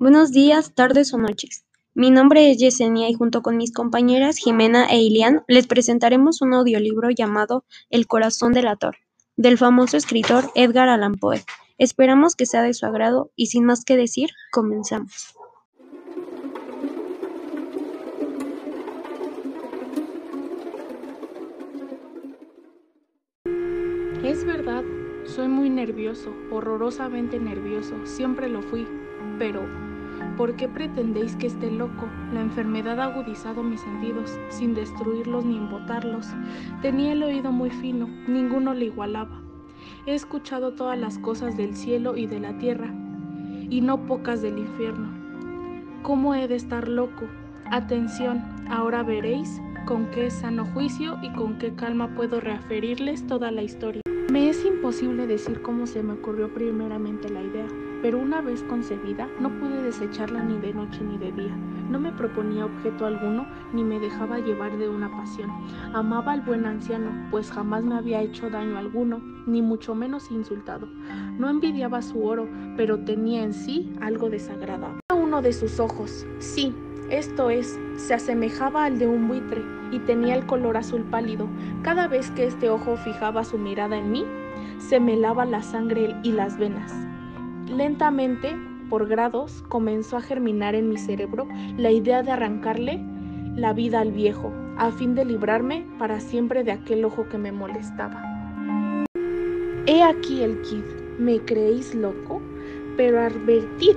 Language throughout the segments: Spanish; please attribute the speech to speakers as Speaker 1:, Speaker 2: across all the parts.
Speaker 1: Buenos días, tardes o noches. Mi nombre es Yesenia y junto con mis compañeras Jimena e Ilian les presentaremos un audiolibro llamado El corazón del ator, del famoso escritor Edgar Allan Poe. Esperamos que sea de su agrado y sin más que decir, comenzamos.
Speaker 2: Es verdad, soy muy nervioso, horrorosamente nervioso, siempre lo fui, pero ¿por qué pretendéis que esté loco? La enfermedad ha agudizado mis sentidos, sin destruirlos ni embotarlos. Tenía el oído muy fino, ninguno le igualaba. He escuchado todas las cosas del cielo y de la tierra, y no pocas del infierno. ¿Cómo he de estar loco? Atención, ahora veréis con qué sano juicio y con qué calma puedo referirles toda la historia. Me es imposible decir cómo se me ocurrió primeramente la idea, pero una vez concebida no pude desecharla ni de noche ni de día. No me proponía objeto alguno ni me dejaba llevar de una pasión. Amaba al buen anciano, pues jamás me había hecho daño alguno, ni mucho menos insultado. No envidiaba su oro, pero tenía en sí algo desagradable. Uno de sus ojos, sí, esto es, se asemejaba al de un buitre y tenía el color azul pálido. Cada vez que este ojo fijaba su mirada en mí, se me lava la sangre y las venas. Lentamente, por grados, comenzó a germinar en mi cerebro la idea de arrancarle la vida al viejo, a fin de librarme para siempre de aquel ojo que me molestaba. He aquí el kid. ¿Me creéis loco? Pero advertid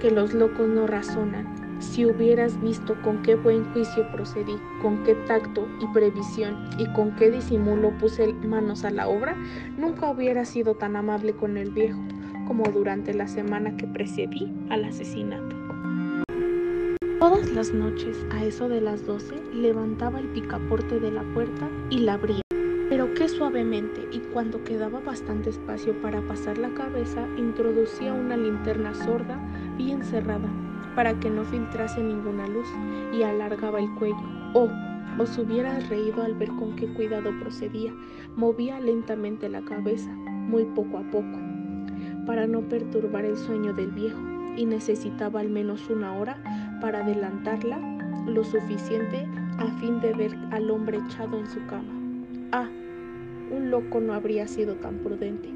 Speaker 2: que los locos no razonan si hubieras visto con qué buen juicio procedí, con qué tacto y previsión y con qué disimulo puse manos a la obra, nunca hubiera sido tan amable con el viejo como durante la semana que precedí al asesinato. Todas las noches, a eso de las doce, levantaba el picaporte de la puerta y la abría, pero qué suavemente, y cuando quedaba bastante espacio para pasar la cabeza, introducía una linterna sorda bien cerrada para que no filtrase ninguna luz y alargaba el cuello. Oh, os hubieras reído al ver con qué cuidado procedía. Movía lentamente la cabeza, muy poco a poco, para no perturbar el sueño del viejo, y necesitaba al menos una hora para adelantarla lo suficiente a fin de ver al hombre echado en su cama. Ah, un loco no habría sido tan prudente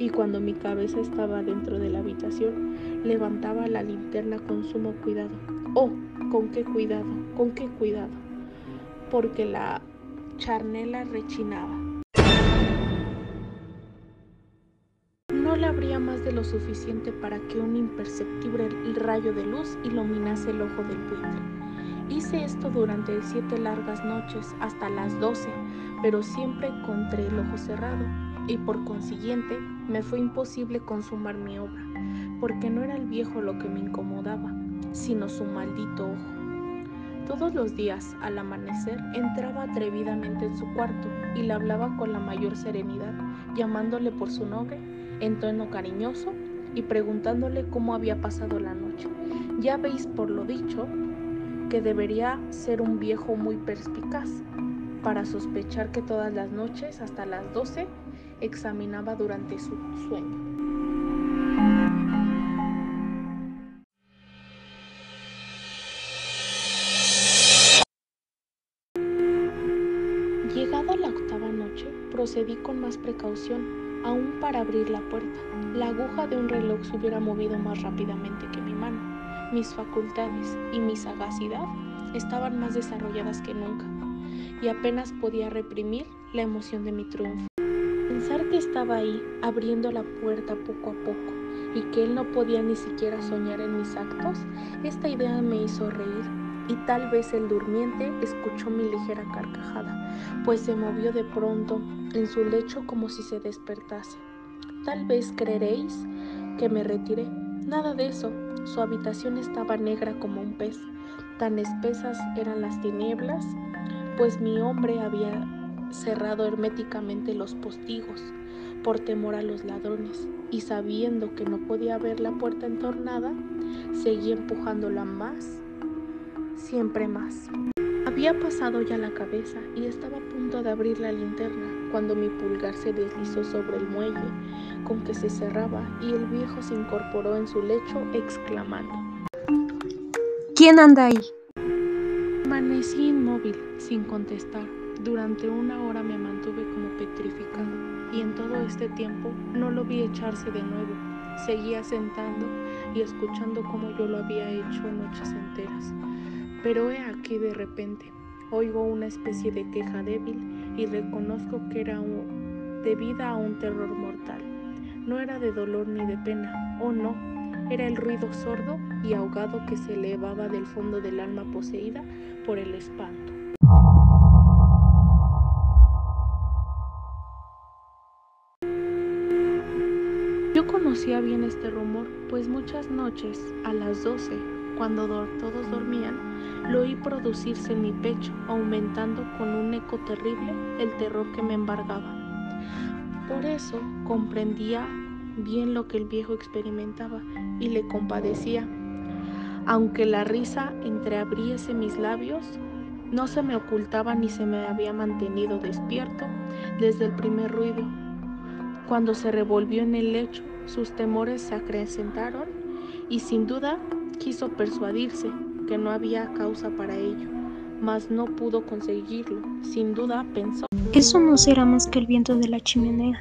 Speaker 2: y cuando mi cabeza estaba dentro de la habitación, levantaba la linterna con sumo cuidado. Oh, con qué cuidado, con qué cuidado, porque la charnela rechinaba. No le abría más de lo suficiente para que un imperceptible rayo de luz iluminase el ojo del buitre. Hice esto durante siete largas noches, hasta las doce, pero siempre contra el ojo cerrado y por consiguiente me fue imposible consumar mi obra, porque no era el viejo lo que me incomodaba, sino su maldito ojo. Todos los días, al amanecer, entraba atrevidamente en su cuarto y le hablaba con la mayor serenidad, llamándole por su nombre en tono cariñoso y preguntándole cómo había pasado la noche. Ya veis por lo dicho que debería ser un viejo muy perspicaz para sospechar que todas las noches, hasta las 12, examinaba durante su sueño. Llegada la octava noche, procedí con más precaución, aún para abrir la puerta. La aguja de un reloj se hubiera movido más rápidamente que mi mano. Mis facultades y mi sagacidad estaban más desarrolladas que nunca, y apenas podía reprimir la emoción de mi triunfo. Pensar que estaba ahí, abriendo la puerta poco a poco, y que él no podía ni siquiera soñar en mis actos, esta idea me hizo reír, y tal vez el durmiente escuchó mi ligera carcajada, pues se movió de pronto en su lecho como si se despertase. Tal vez creeréis que me retiré. Nada de eso. Su habitación estaba negra como un pez. Tan espesas eran las tinieblas, pues mi hombre había cerrado herméticamente los postigos por temor a los ladrones y sabiendo que no podía ver la puerta entornada, seguía empujándola más, siempre más. Había pasado ya la cabeza y estaba a punto de abrir la linterna cuando mi pulgar se deslizó sobre el muelle con que se cerraba y el viejo se incorporó en su lecho exclamando
Speaker 3: ¿Quién anda ahí?
Speaker 2: Permanecí inmóvil, sin contestar. Durante una hora me mantuve como petrificado y en todo este tiempo no lo vi echarse de nuevo. Seguía sentando y escuchando como yo lo había hecho noches enteras. Pero he aquí de repente, oigo una especie de queja débil y reconozco que era debida a un terror mortal. No era de dolor ni de pena, oh no, era el ruido sordo y ahogado que se elevaba del fondo del alma poseída por el espanto. Yo conocía bien este rumor, pues muchas noches, a las doce, cuando todos dormían, lo oí producirse en mi pecho, aumentando con un eco terrible el terror que me embargaba. Por eso comprendía bien lo que el viejo experimentaba y le compadecía. Aunque la risa entreabriese mis labios, no se me ocultaba ni se me había mantenido despierto desde el primer ruido. Cuando se revolvió en el lecho, sus temores se acrecentaron y sin duda quiso persuadirse no había causa para ello, mas no pudo conseguirlo. Sin duda pensó.
Speaker 3: Eso no será más que el viento de la chimenea,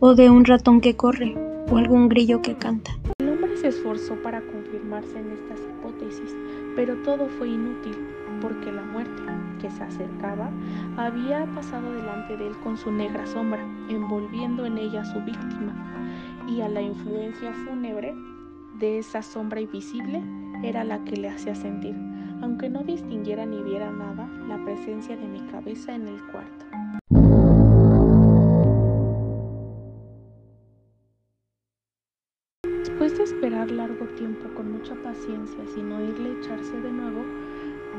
Speaker 3: o de un ratón que corre, o algún grillo que canta.
Speaker 2: El hombre se esforzó para confirmarse en estas hipótesis, pero todo fue inútil, porque la muerte, que se acercaba, había pasado delante de él con su negra sombra, envolviendo en ella a su víctima, y a la influencia fúnebre de esa sombra invisible era la que le hacía sentir, aunque no distinguiera ni viera nada, la presencia de mi cabeza en el cuarto. Después de esperar largo tiempo con mucha paciencia sin oírle echarse de nuevo,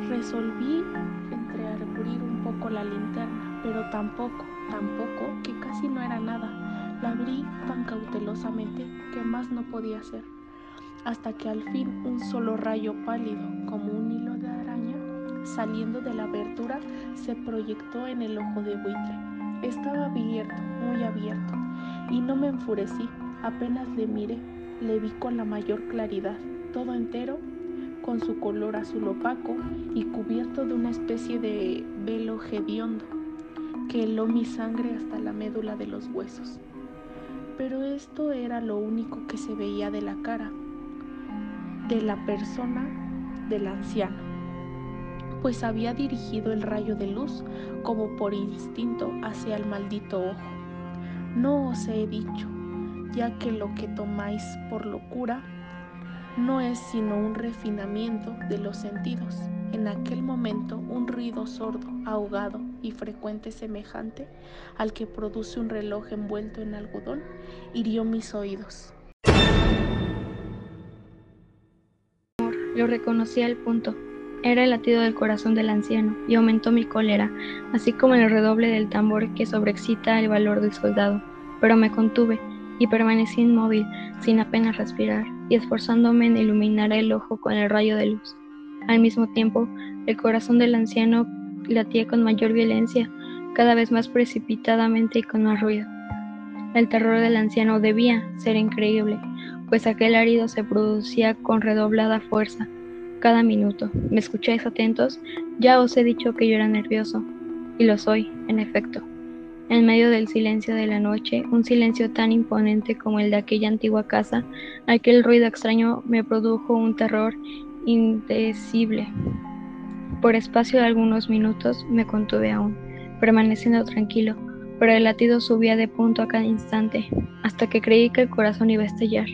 Speaker 2: resolví entreabrir un poco la linterna, pero tampoco, tampoco, que casi no era nada. La abrí tan cautelosamente que más no podía hacer, hasta que al fin un solo rayo pálido, como un hilo de araña, saliendo de la abertura, se proyectó en el ojo de buitre. Estaba abierto, muy abierto, y no me enfurecí, apenas le miré le vi con la mayor claridad, todo entero, con su color azul opaco y cubierto de una especie de velo hediondo que heló mi sangre hasta la médula de los huesos. Pero esto era lo único que se veía de la cara, de la persona del anciano, pues había dirigido el rayo de luz como por instinto hacia el maldito ojo. No os he dicho, ya que lo que tomáis por locura no es sino un refinamiento de los sentidos. En aquel momento un ruido sordo, ahogado y frecuente semejante al que produce un reloj envuelto en algodón hirió mis oídos.
Speaker 3: Lo reconocí al punto. Era el latido del corazón del anciano y aumentó mi cólera, así como el redoble del tambor que sobreexcita el valor del soldado. Pero me contuve y permanecí inmóvil, sin apenas respirar, y esforzándome en iluminar el ojo con el rayo de luz. Al mismo tiempo, el corazón del anciano latía con mayor violencia, cada vez más precipitadamente y con más ruido. El terror del anciano debía ser increíble, pues aquel arido se producía con redoblada fuerza cada minuto. ¿Me escucháis atentos? Ya os he dicho que yo era nervioso, y lo soy, en efecto. En medio del silencio de la noche, un silencio tan imponente como el de aquella antigua casa, aquel ruido extraño me produjo un terror indecible. Por espacio de algunos minutos me contuve aún, permaneciendo tranquilo, pero el latido subía de punto a cada instante, hasta que creí que el corazón iba a estallar,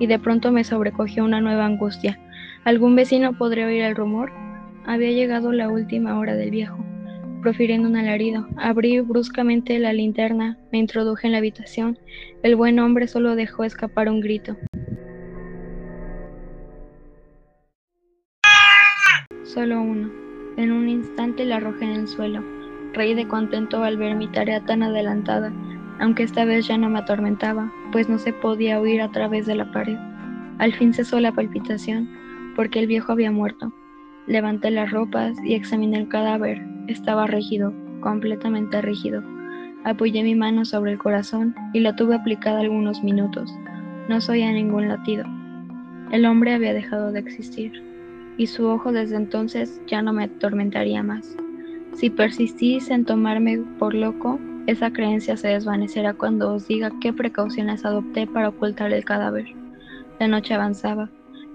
Speaker 3: y de pronto me sobrecogió una nueva angustia. ¿Algún vecino podría oír el rumor? Había llegado la última hora del viejo profiriendo un alarido. Abrí bruscamente la linterna, me introduje en la habitación. El buen hombre solo dejó escapar un grito. Solo uno. En un instante la arrojé en el suelo. Reí de contento al ver mi tarea tan adelantada, aunque esta vez ya no me atormentaba, pues no se podía oír a través de la pared. Al fin cesó la palpitación, porque el viejo había muerto. Levanté las ropas y examiné el cadáver. Estaba rígido, completamente rígido. Apoyé mi mano sobre el corazón y la tuve aplicada algunos minutos. No soy a ningún latido. El hombre había dejado de existir, y su ojo desde entonces ya no me atormentaría más. Si persistís en tomarme por loco, esa creencia se desvanecerá cuando os diga qué precauciones adopté para ocultar el cadáver. La noche avanzaba.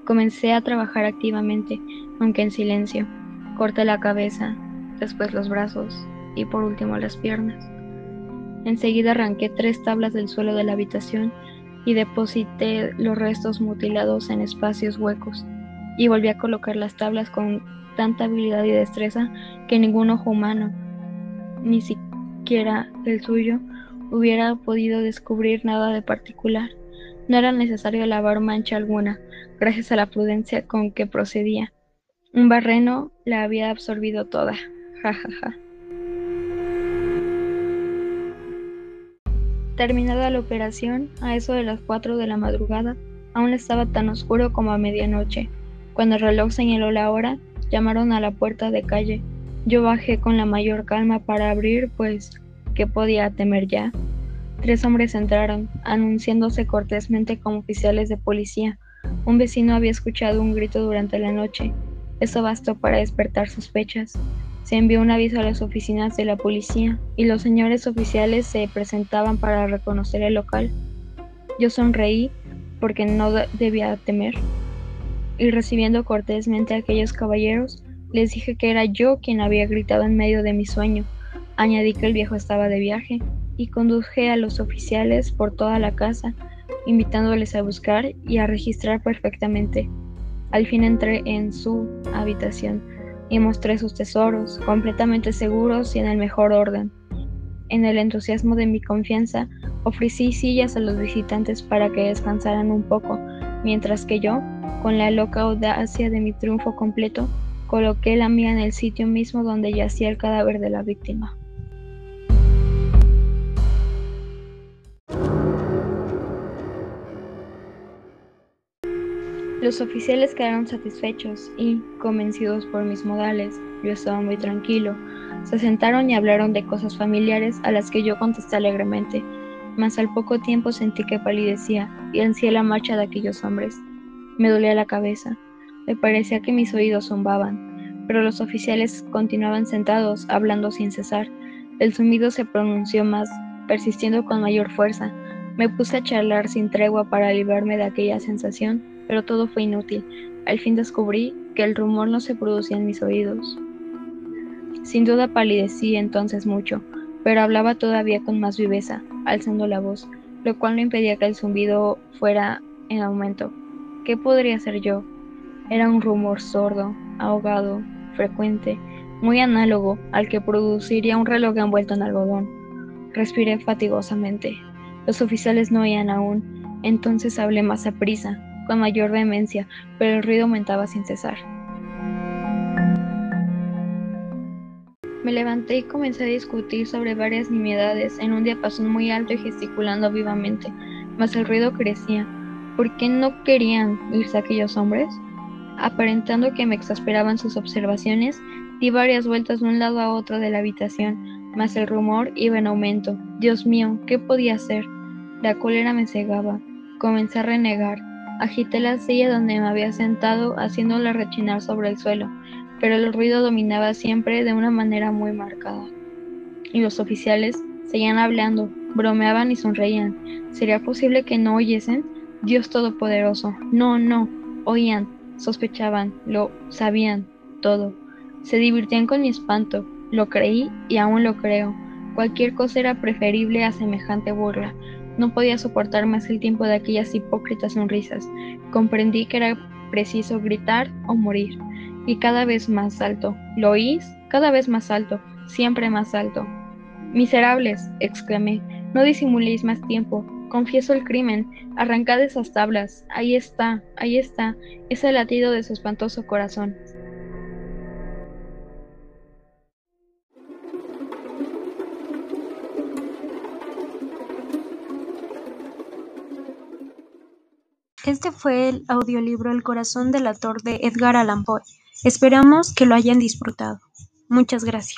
Speaker 3: Comencé a trabajar activamente, aunque en silencio. Corté la cabeza, después los brazos y por último las piernas. Enseguida arranqué tres tablas del suelo de la habitación y deposité los restos mutilados en espacios huecos, y volví a colocar las tablas con tanta habilidad y destreza que ningún ojo humano, ni siquiera el suyo, hubiera podido descubrir nada de particular. No era necesario lavar mancha alguna, gracias a la prudencia con que procedía. Un barreno la había absorbido toda. Ja. Terminada la operación, a eso de las cuatro de la madrugada, aún estaba tan oscuro como a medianoche. Cuando el reloj señaló la hora, llamaron a la puerta de calle. Yo bajé con la mayor calma para abrir, pues, ¿qué podía temer ya? Tres hombres entraron, anunciándose cortésmente como oficiales de policía. Un vecino había escuchado un grito durante la noche. Eso bastó para despertar sospechas. Se envió un aviso a las oficinas de la policía y los señores oficiales se presentaban para reconocer el local. Yo sonreí porque no debía temer y recibiendo cortésmente a aquellos caballeros, les dije que era yo quien había gritado en medio de mi sueño. Añadí que el viejo estaba de viaje y conduje a los oficiales por toda la casa, invitándoles a buscar y a registrar perfectamente. Al fin entré en su habitación y mostré sus tesoros, completamente seguros y en el mejor orden. En el entusiasmo de mi confianza, ofrecí sillas a los visitantes para que descansaran un poco, mientras que yo, con la loca audacia de mi triunfo completo, coloqué la mía en el sitio mismo donde yacía el cadáver de la víctima. Los oficiales quedaron satisfechos y, convencidos por mis modales, yo estaba muy tranquilo. Se sentaron y hablaron de cosas familiares a las que yo contesté alegremente, mas al poco tiempo sentí que palidecía y ansié la marcha de aquellos hombres. Me dolía la cabeza, me parecía que mis oídos zumbaban, pero los oficiales continuaban sentados, hablando sin cesar. El zumbido se pronunció más, persistiendo con mayor fuerza. Me puse a charlar sin tregua para librarme de aquella sensación pero todo fue inútil. Al fin descubrí que el rumor no se producía en mis oídos. Sin duda palidecí entonces mucho, pero hablaba todavía con más viveza, alzando la voz, lo cual no impedía que el zumbido fuera en aumento. ¿Qué podría ser yo? Era un rumor sordo, ahogado, frecuente, muy análogo al que produciría un reloj envuelto en algodón. Respiré fatigosamente. Los oficiales no oían aún, entonces hablé más a prisa, con mayor vehemencia, pero el ruido aumentaba sin cesar. Me levanté y comencé a discutir sobre varias nimiedades en un diapasón muy alto y gesticulando vivamente, mas el ruido crecía. ¿Por qué no querían irse aquellos hombres? Aparentando que me exasperaban sus observaciones, di varias vueltas de un lado a otro de la habitación, mas el rumor iba en aumento. Dios mío, ¿qué podía hacer? La cólera me cegaba. Comencé a renegar. Agité la silla donde me había sentado, haciéndola rechinar sobre el suelo, pero el ruido dominaba siempre de una manera muy marcada. Y los oficiales seguían hablando, bromeaban y sonreían. ¿Sería posible que no oyesen? Dios Todopoderoso. No, no. Oían, sospechaban, lo sabían, todo. Se divertían con mi espanto. Lo creí y aún lo creo. Cualquier cosa era preferible a semejante burla. No podía soportar más el tiempo de aquellas hipócritas sonrisas. Comprendí que era preciso gritar o morir. Y cada vez más alto. ¿Lo oís? Cada vez más alto. Siempre más alto. Miserables, exclamé. No disimuléis más tiempo. Confieso el crimen. Arrancad esas tablas. Ahí está, ahí está. Es el latido de su espantoso corazón.
Speaker 1: Este fue el audiolibro El corazón del ator de Edgar Allan Poe. Esperamos que lo hayan disfrutado. Muchas gracias.